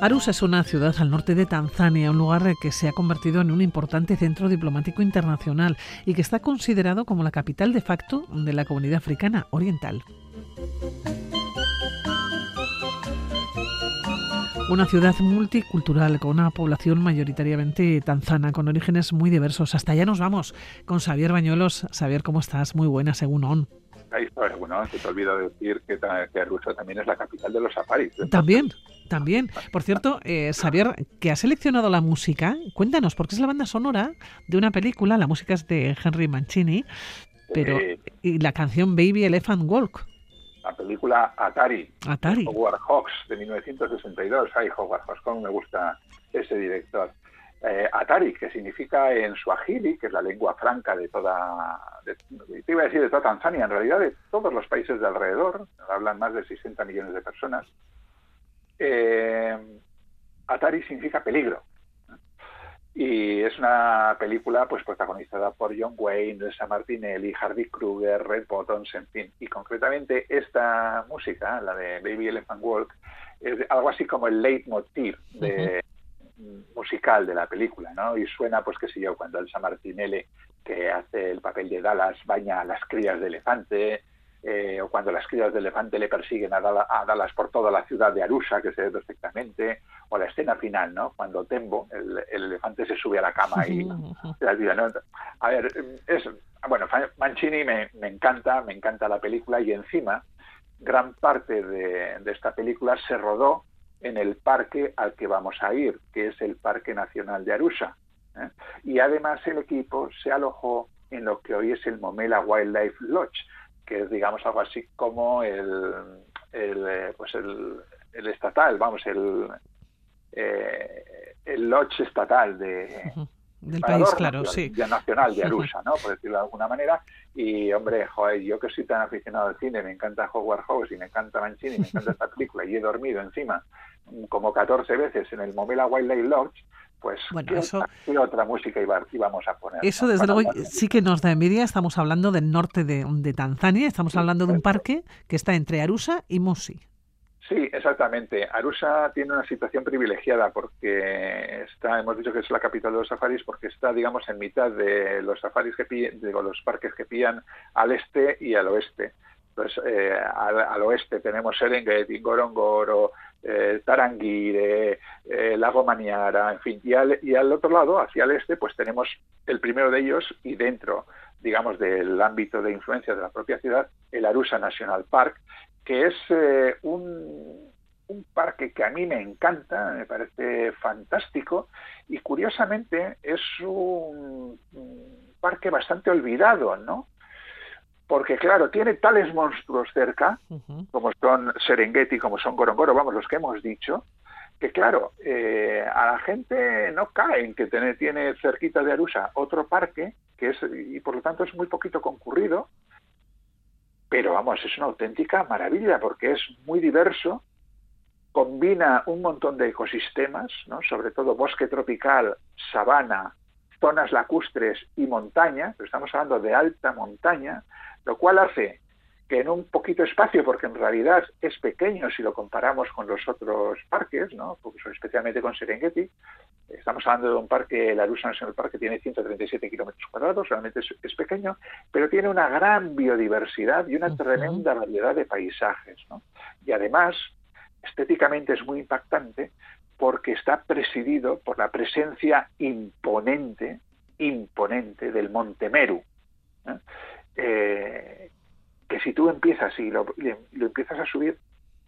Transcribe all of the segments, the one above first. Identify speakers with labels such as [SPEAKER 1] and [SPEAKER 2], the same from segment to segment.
[SPEAKER 1] Arusha es una ciudad al norte de Tanzania, un lugar que se ha convertido en un importante centro diplomático internacional y que está considerado como la capital de facto de la comunidad africana oriental. Una ciudad multicultural con una población mayoritariamente tanzana, con orígenes muy diversos. Hasta allá nos vamos con Xavier Bañuelos. Xavier, ¿cómo estás? Muy buena, según ON.
[SPEAKER 2] Ahí bueno, se te olvida decir que, que también es la capital de los safaris.
[SPEAKER 1] También, también. Por cierto, eh, Xavier, que ha seleccionado la música, cuéntanos, porque es la banda sonora de una película, la música es de Henry Mancini, pero y la canción Baby Elephant Walk
[SPEAKER 2] la película Atari,
[SPEAKER 1] Atari.
[SPEAKER 2] Howard Hawks de 1962. Ay, Howard Hawks, cómo me gusta ese director. Eh, Atari, que significa en suajili, que es la lengua franca de toda, te iba a decir de toda Tanzania, en realidad de todos los países de alrededor, hablan más de 60 millones de personas. Eh, Atari significa peligro. Y es una película pues protagonizada por John Wayne, Elsa Martinelli, Harvey Kruger, Red Bottoms, en fin. Y concretamente esta música, la de Baby Elephant Walk, es algo así como el leitmotiv de, musical de la película, ¿no? Y suena, pues qué sé yo, cuando Elsa Martinelli, que hace el papel de Dallas, baña a las crías de elefante, eh, o cuando las crías de elefante le persiguen a, Dallas por toda la ciudad de Arusha, que se ve perfectamente, o la escena final, ¿no? Cuando Tembo, el, elefante, se sube a la cama y la vida, ¿no? A ver, es, bueno, Mancini me, encanta, me encanta la película y encima gran parte de, esta película se rodó en el parque al que vamos a ir, que es el Parque Nacional de Arusha. ¿eh? Y además el equipo se alojó en lo que hoy es el Momela Wildlife Lodge, que es digamos algo así como el, el eh, pues el, el, estatal, vamos, el, eh, el lodge estatal de,
[SPEAKER 1] del país, claro, sí.
[SPEAKER 2] nacional de Arusa, ¿no? Por decirlo de alguna manera. Y, hombre, joder, yo que soy tan aficionado al cine, me encanta Howard Hawks y me encanta Mancini, me encanta esta película y he dormido encima como 14 veces en el Momela Wildlife Lodge, pues
[SPEAKER 1] bueno, eso,
[SPEAKER 2] otra música íbamos a poner.
[SPEAKER 1] Eso desde luego sí que nos da envidia. Estamos hablando del norte de, Tanzania, estamos hablando de un parque que está entre Arusa y Mosi.
[SPEAKER 2] Sí, exactamente. Arusa tiene una situación privilegiada porque está, hemos dicho que es la capital de los safaris porque está, digamos, en mitad de los safaris que pillan, digo, los parques que pillan al este y al oeste. Entonces, eh, al, oeste tenemos Serengeti, Ngorongoro, eh, Tarangire, eh, Lago Maniara, en fin, y al, otro lado, hacia el este, pues tenemos el primero de ellos y dentro, digamos, del ámbito de influencia de la propia ciudad, el Arusa National Park, que es un parque que a mí me encanta, me parece fantástico y curiosamente es un parque bastante olvidado, ¿no? Porque claro, tiene tales monstruos cerca, como son Serengeti, como son Gorongoro, vamos, los que hemos dicho, que claro, eh, a la gente no cae en que tiene, tiene cerquita de Arusa otro parque, que es, y por lo tanto es muy poquito concurrido, pero vamos, es una auténtica maravilla porque es muy diverso, combina un montón de ecosistemas, ¿no? sobre todo bosque tropical, sabana, zonas lacustres y montaña, pero estamos hablando de alta montaña, lo cual hace que en un poquito espacio, porque en realidad es pequeño si lo comparamos con los otros parques, ¿no? especialmente con Serengeti, estamos hablando de un parque, el Arusa National Park, que tiene 137 kilómetros cuadrados, realmente es, pequeño, pero tiene una gran biodiversidad y una tremenda variedad de paisajes. ¿no? Y además, estéticamente es muy impactante porque está presidido por la presencia imponente, imponente del Monte Meru. Eh, que si tú empiezas y lo, empiezas a subir,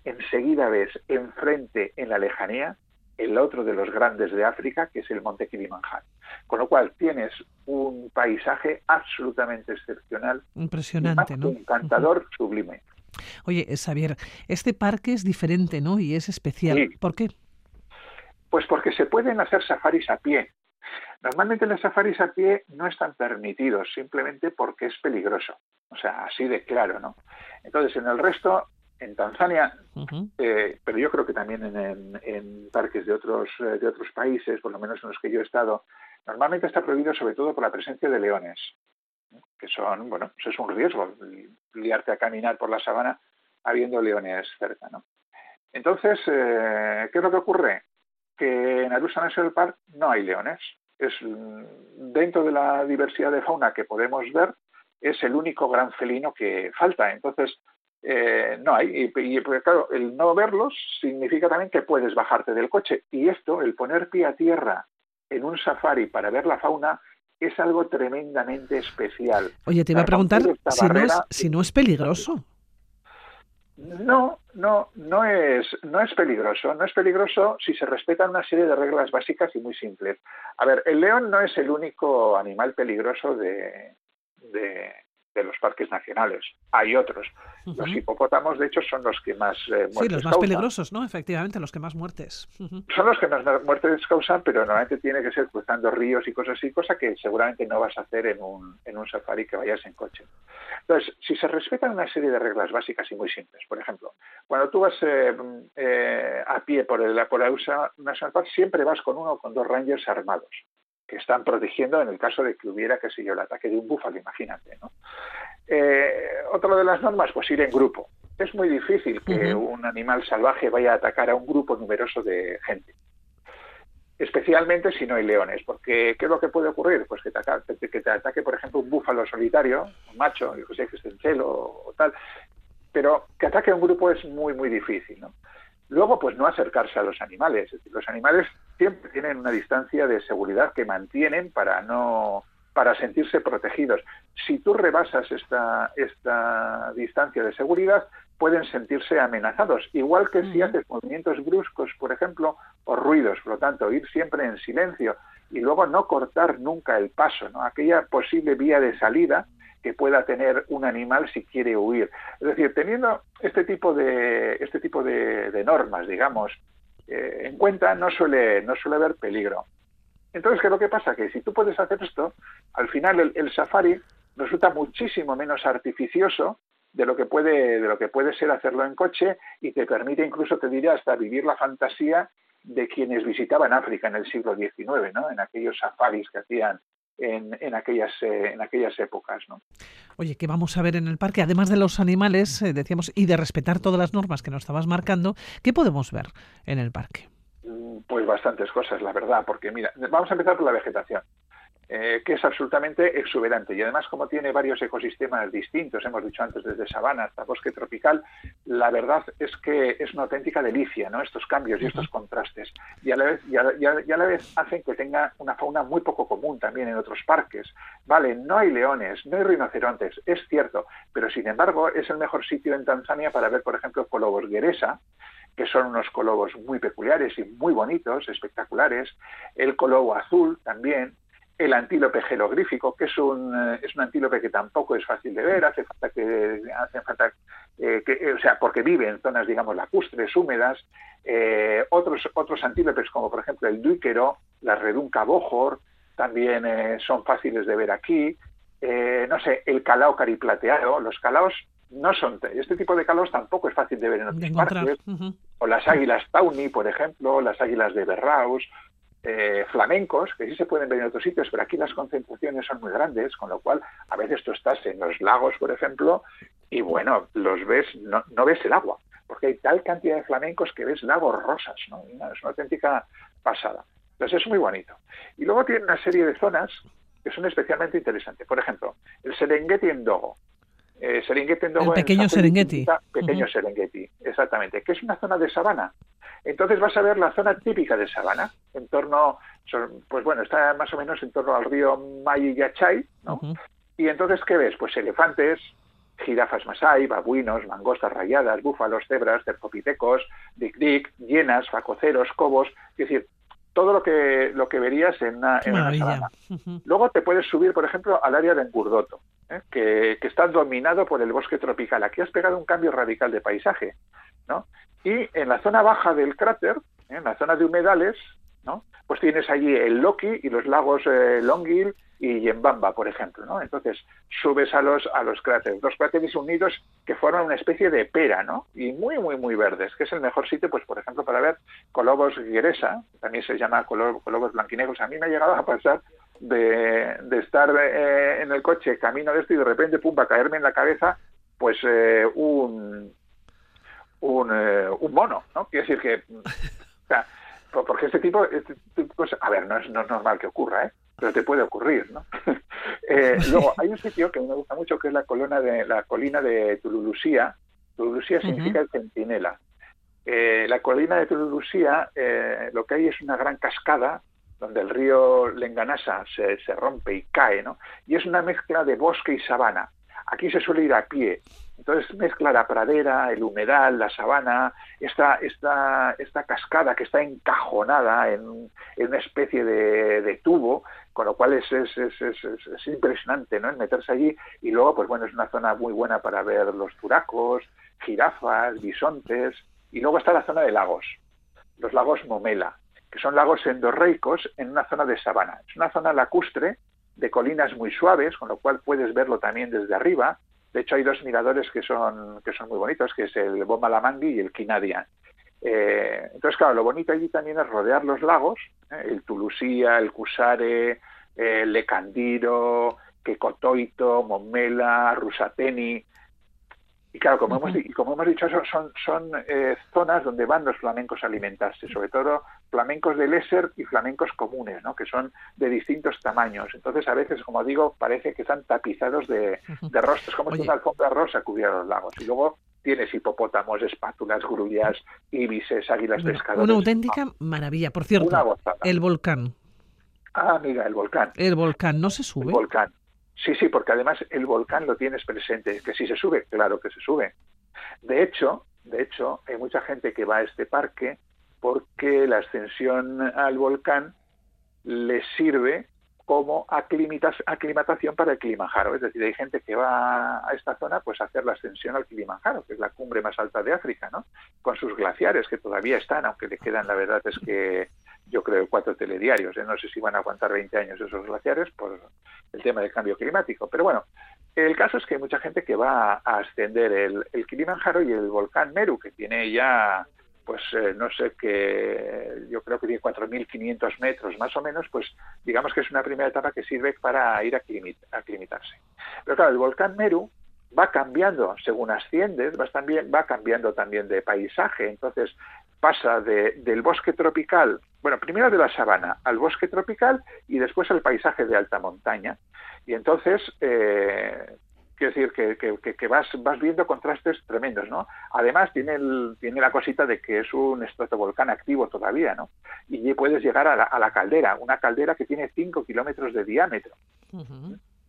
[SPEAKER 2] enseguida ves enfrente, en la lejanía, el otro de los grandes de África, que es el monte Kilimanjaro. Con lo cual tienes un paisaje absolutamente excepcional.
[SPEAKER 1] Impresionante, ¿no?
[SPEAKER 2] Encantador, sublime.
[SPEAKER 1] Oye, Xavier, este parque es diferente, ¿no? Y es especial. ¿Por qué?
[SPEAKER 2] Pues porque se pueden hacer safaris a pie. Normalmente los safaris a pie no están permitidos simplemente porque es peligroso. O sea, así de claro, ¿no? Entonces, en el resto, en Tanzania, eh, pero yo creo que también en, parques de otros, eh, de otros países, por lo menos en los que yo he estado, normalmente está prohibido sobre todo por la presencia de leones, que son, bueno, pues es un riesgo liarte a caminar por la sabana habiendo leones cerca, ¿no? Entonces, eh, ¿qué es lo que ocurre? que en Arusa National Park no hay leones. Es dentro de la diversidad de fauna que podemos ver, es el único gran felino que falta. Entonces, eh, no hay. Y, claro, el no verlos significa también que puedes bajarte del coche. Y esto, el poner pie a tierra en un safari para ver la fauna, es algo tremendamente especial.
[SPEAKER 1] Oye, te iba a preguntar si, no es, si no es peligroso.
[SPEAKER 2] No, no, no es, no es peligroso. No es peligroso si se respetan una serie de reglas básicas y muy simples. A ver, el león no es el único animal peligroso de, de los parques nacionales. Hay otros. Los hipopótamos, de hecho, son los que más
[SPEAKER 1] eh, muertes Sí, los más peligrosos, ¿no? Efectivamente, los que más muertes.
[SPEAKER 2] Son los que más muertes causan, pero normalmente tiene que ser cruzando ríos y cosas así, cosa que seguramente no vas a hacer en un, en un safari que vayas en coche. Entonces, si se respetan una serie de reglas básicas y muy simples, por ejemplo, cuando tú vas eh, eh, a pie por, el, por la USA National Park, siempre vas con uno o con dos rangers armados que están protegiendo en el caso de que hubiera, qué sé yo, el ataque de un búfalo, imagínate. ¿no? Eh, otra de las normas, pues ir en grupo. Es muy difícil que un animal salvaje vaya a atacar a un grupo numeroso de gente. Especialmente si no hay leones, porque ¿qué es lo que puede ocurrir? Pues que te, ataque, que te ataque, por ejemplo, un búfalo solitario, un macho, que sé que esté en celo o tal, pero que ataque a un grupo es muy, muy difícil. ¿no? Luego, pues no acercarse a los animales. los animales siempre tienen una distancia de seguridad que mantienen para no para sentirse protegidos. Si tú rebasas esta, esta distancia de seguridad, pueden sentirse amenazados, igual que si haces movimientos bruscos, por ejemplo, o ruidos, por lo tanto, ir siempre en silencio y luego no cortar nunca el paso, ¿no? aquella posible vía de salida que pueda tener un animal si quiere huir. Es decir, teniendo este tipo de, este tipo de, normas, digamos, eh, en cuenta, no suele, no suele haber peligro. Entonces, ¿qué lo que pasa? Que si tú puedes hacer esto, al final el, safari resulta muchísimo menos artificioso de lo que puede de lo que puede ser hacerlo en coche y te permite incluso te diría hasta vivir la fantasía de quienes visitaban África en el siglo XIX, ¿no? En aquellos safaris que hacían en, aquellas, eh, en aquellas épocas. ¿no?
[SPEAKER 1] Oye, ¿qué vamos a ver en el parque? Además de los animales, eh, decíamos, y de respetar todas las normas que nos estabas marcando, ¿qué podemos ver en el parque?
[SPEAKER 2] Mm, pues bastantes cosas, la verdad, porque mira, vamos a empezar por la vegetación. Eh, que es absolutamente exuberante. Y además, como tiene varios ecosistemas distintos, hemos dicho antes, desde sabana hasta bosque tropical, la verdad es que es una auténtica delicia, ¿no? Estos cambios y estos contrastes. Y a la vez, y a, la vez hacen que tenga una fauna muy poco común también en otros parques. Vale, no hay leones, no hay rinocerontes, es cierto, pero sin embargo es el mejor sitio en Tanzania para ver, por ejemplo, colobos gueresa, que son unos colobos muy peculiares y muy bonitos, espectaculares, el colobo azul también, el antílope gelogrífico, que es un, eh, es un antílope que tampoco es fácil de ver, hace falta que, hace falta, eh, que o sea, porque vive en zonas, digamos, lacustres, húmedas, eh, otros, otros antílopes, como por ejemplo el duíquero, la redunca bojor, también son fáciles de ver aquí, no sé, el calao cariplateado, los calaos no son, este tipo de calaos tampoco es fácil de ver en otros parques, o las águilas tawny, por ejemplo, las águilas de Berraus, eh, flamencos, que sí se pueden ver en otros sitios, pero aquí las concentraciones son muy grandes, con lo cual a veces tú estás en los lagos, por ejemplo, y bueno, los ves, no, ves el agua, porque hay tal cantidad de flamencos que ves lagos rosas, ¿no? es una auténtica pasada. Entonces es muy bonito. Y luego tiene una serie de zonas que son especialmente interesantes. Por ejemplo, el Serengeti en Dogo. Eh, Serengeti
[SPEAKER 1] el pequeño Serengeti.
[SPEAKER 2] Pequeño Serengeti, exactamente, que es una zona de sabana. Entonces vas a ver la zona típica de sabana, en torno, pues bueno, está más o menos en torno al río Mayayachay, ¿no? Y entonces, ¿qué ves? Pues elefantes, jirafas masai, babuinos, mangostas rayadas, búfalos, cebras, cercopitecos, dic-dic, hienas, facoceros, cobos, es decir, todo lo que lo que verías en una, sabana. Luego te puedes subir, por ejemplo, al área de Engurdoto, que, está dominado por el bosque tropical. Aquí has pegado un cambio radical de paisaje, ¿no? Y en la zona baja del cráter, ¿eh? en la zona de humedales, ¿no? pues tienes allí el Loki y los lagos eh, Longil y Yembamba, por ejemplo. ¿no? Entonces subes a los, a los cráteres, dos cráteres unidos que forman una especie de pera, ¿no? y muy, muy, muy verdes, que es el mejor sitio, pues por ejemplo, para ver Colobos Gueresa, también se llama Colobos Blanquinegros. A mí me ha llegado a pasar de, de estar eh, en el coche camino de esto y de repente, pum, a caerme en la cabeza pues un, un, eh, un mono, ¿no? Quiere decir que porque este tipo, este a ver, no es, no es normal que ocurra, ¿eh? pero te puede ocurrir, ¿no? eh, luego, hay un sitio que me gusta mucho que es la, colina de, la colina de Tululusía. Tululusía significa el centinela. Eh, la colina de Tululusía, eh, lo que hay es una gran cascada donde el río Lenganasa se, se rompe y cae, ¿no? Y es una mezcla de bosque y sabana. Aquí se suele ir a pie, entonces mezcla la pradera, el humedal, la sabana, esta, esta, esta cascada que está encajonada en, una especie de, tubo, con lo cual es, es, es, es, impresionante ¿no? meterse allí. Y luego, pues bueno, es una zona muy buena para ver los turacos, jirafas, bisontes. Y luego está la zona de lagos, los lagos Momela, que son lagos endorreicos en una zona de sabana. Es una zona lacustre de colinas muy suaves, con lo cual puedes verlo también desde arriba de hecho, hay dos miradores que son, que son muy bonitos, que es el Bomalamangui y el Quinadia. Eh, entonces, claro, lo bonito allí también es rodear los lagos, ¿eh? el Tulusía, el Cusare, el Lecandiro, Quecotoito, Momela, Rusateni, y claro, como, hemos, y como hemos dicho, son, son eh, zonas donde van los flamencos a alimentarse, sobre todo flamencos de léser y flamencos comunes, ¿no? que son de distintos tamaños. Entonces, a veces, como digo, parece que están tapizados de, rostros, como si una alfombra rosa cubriera los lagos. Y luego tienes hipopótamos, espátulas, grullas, ibises, águilas pescadoras.
[SPEAKER 1] Una auténtica maravilla. Por cierto, el volcán.
[SPEAKER 2] Ah, mira, el volcán.
[SPEAKER 1] El volcán, ¿no se sube?
[SPEAKER 2] El volcán. Sí, sí, porque además el volcán lo tienes presente, que si se sube, claro que se sube. De hecho, de hecho, hay mucha gente que va a este parque porque la ascensión al volcán les sirve como aclimatación para el Kilimanjaro. Es decir, hay gente que va a esta zona pues a hacer la ascensión al Kilimanjaro, que es la cumbre más alta de África, ¿no? Con sus glaciares que todavía están, aunque le quedan, la verdad es que yo creo, cuatro telediarios. ¿eh? No sé si van a aguantar 20 años esos glaciares por el tema del cambio climático. Pero bueno, el caso es que hay mucha gente que va a ascender el, el Kilimanjaro y el volcán Meru, que tiene ya pues eh, no sé qué, yo creo que tiene 4.500 metros más o menos, pues digamos que es una primera etapa que sirve para ir a aclimitarse. Pero claro, el volcán Meru va cambiando según asciendes, va, también, va cambiando también de paisaje, entonces pasa de, del bosque tropical, bueno, primero de la sabana al bosque tropical y después al paisaje de alta montaña. Y entonces eh, Quiero decir que, que, vas, vas viendo contrastes tremendos, ¿no? Además tiene, el, tiene la cosita de que es un estratovolcán activo todavía, ¿no? Y puedes llegar a la, caldera, una caldera que tiene 5 kilómetros de diámetro.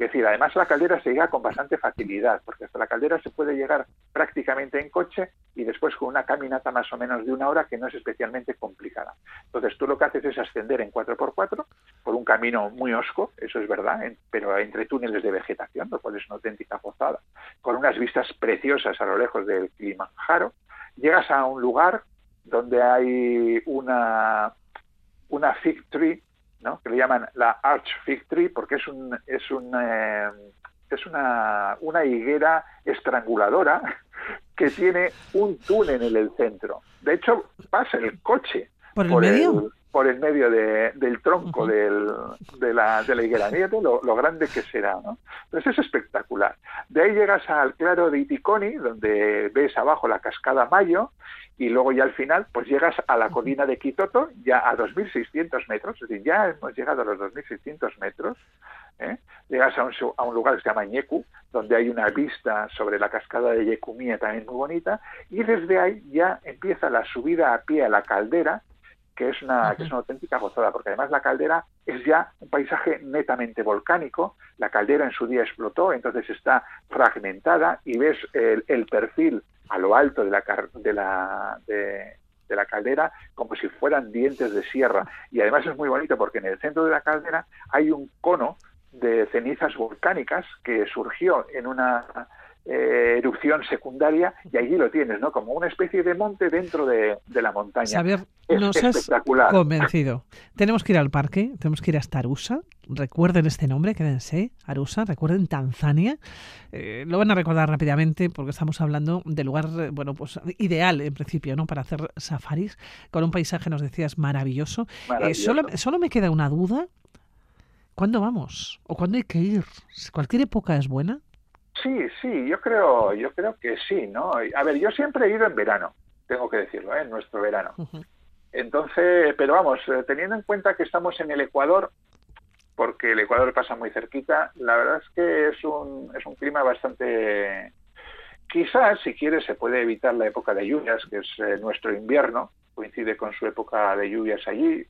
[SPEAKER 2] Es decir, además la caldera se llega con bastante facilidad, porque hasta la caldera se puede llegar prácticamente en coche y después con una caminata más o menos de una hora que no es especialmente complicada. Entonces tú lo que haces es ascender en 4x4 por un camino muy osco, eso es verdad, pero entre túneles de vegetación, lo cual es una auténtica pozada, con unas vistas preciosas a lo lejos del Kilimanjaro. Llegas a un lugar donde hay una, una fig tree que le llaman la Arch Fig Tree porque es un es un eh, es una, una higuera estranguladora que tiene un túnel en el centro. De hecho, pasa el coche
[SPEAKER 1] por el medio,
[SPEAKER 2] por el medio del tronco del, de, la, de la higuera. Lo, grande que será, ¿no? Entonces es espectacular. De ahí llegas al claro de Iticoni, donde ves abajo la cascada Mayo, y luego ya al final pues llegas a la colina de Quitoto ya a 2.600 metros, es decir, ya hemos llegado a los 2.600 metros, ¿eh? llegas a un, a un, lugar que se llama Ñecu, donde hay una vista sobre la cascada de Yecumía también muy bonita, y desde ahí ya empieza la subida a pie a la caldera, que es una, que es una auténtica gozada, porque además la caldera es ya un paisaje netamente volcánico, la caldera en su día explotó, entonces está fragmentada y ves el, el perfil a lo alto de la, de la, de, la caldera como si fueran dientes de sierra. Y además es muy bonito porque en el centro de la caldera hay un cono de cenizas volcánicas que surgió en una eh, erupción secundaria y allí lo tienes, ¿no? Como una especie de monte dentro de, la montaña.
[SPEAKER 1] Xavier, nos has convencido. tenemos que ir al parque, tenemos que ir hasta Arusa. Recuerden este nombre, quédense, Arusa, recuerden Tanzania. Eh, lo van a recordar rápidamente porque estamos hablando del lugar, eh, bueno, pues ideal en principio, ¿no? Para hacer safaris con un paisaje, nos decías, maravilloso. solo, solo me queda una duda. ¿Cuándo vamos? ¿O cuándo hay que ir? ¿Cualquier época es buena?
[SPEAKER 2] Sí, sí, yo creo, yo creo que sí, ¿no? A ver, yo siempre he ido en verano, tengo que decirlo, ¿eh? en nuestro verano. Entonces, pero vamos, eh, teniendo en cuenta que estamos en el Ecuador, porque el Ecuador pasa muy cerquita, la verdad es que es un, es un clima bastante... Quizás, si quieres, se puede evitar la época de lluvias, que es eh, nuestro invierno, coincide con su época de lluvias allí,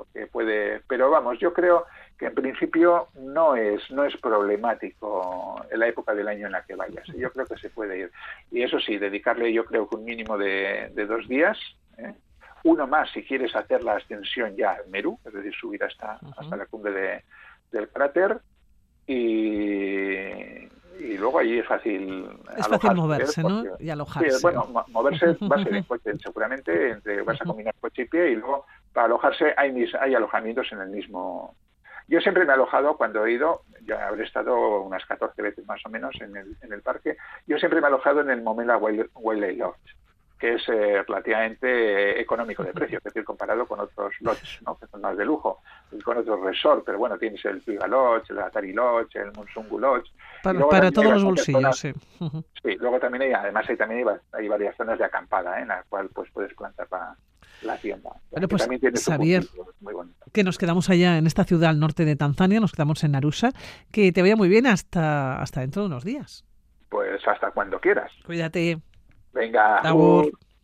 [SPEAKER 2] porque puede, pero vamos, yo creo que en principio no es no es problemático en la época del año en la que vayas. Yo creo que se puede ir. Y eso sí, dedicarle yo creo que un mínimo de, dos días, ¿eh? uno más si quieres hacer la ascensión ya al Merú, es decir, subir hasta, hasta la cumbre de, del cráter y, y luego allí es fácil
[SPEAKER 1] es fácil moverse ¿no? y alojarse
[SPEAKER 2] sí, bueno moverse va a ser en coche seguramente entre, vas a combinar coche y pie y luego para alojarse hay hay alojamientos en el mismo yo siempre me he alojado cuando he ido, ya habré estado unas 14 veces más o menos en el, en el parque, yo siempre me he alojado en el Momela Wildlife Lodge que es eh, relativamente económico de precio, es decir, comparado con otros lodges, ¿no? que son más de lujo, y con otros resorts, pero bueno, tienes el Piga Lodge, el Atari Lodge, el Monsungu Lodge.
[SPEAKER 1] Para, todos los bolsillos, sí.
[SPEAKER 2] Sí, luego también hay, además hay, también hay, varias zonas de acampada, ¿eh? en las cuales pues, puedes plantar la, la tienda.
[SPEAKER 1] Bueno, pues Xavier, que nos quedamos allá en esta ciudad al norte de Tanzania, nos quedamos en Arusha, que te vaya muy bien hasta, hasta dentro de unos días.
[SPEAKER 2] Pues hasta cuando quieras.
[SPEAKER 1] Cuídate.
[SPEAKER 2] Venga.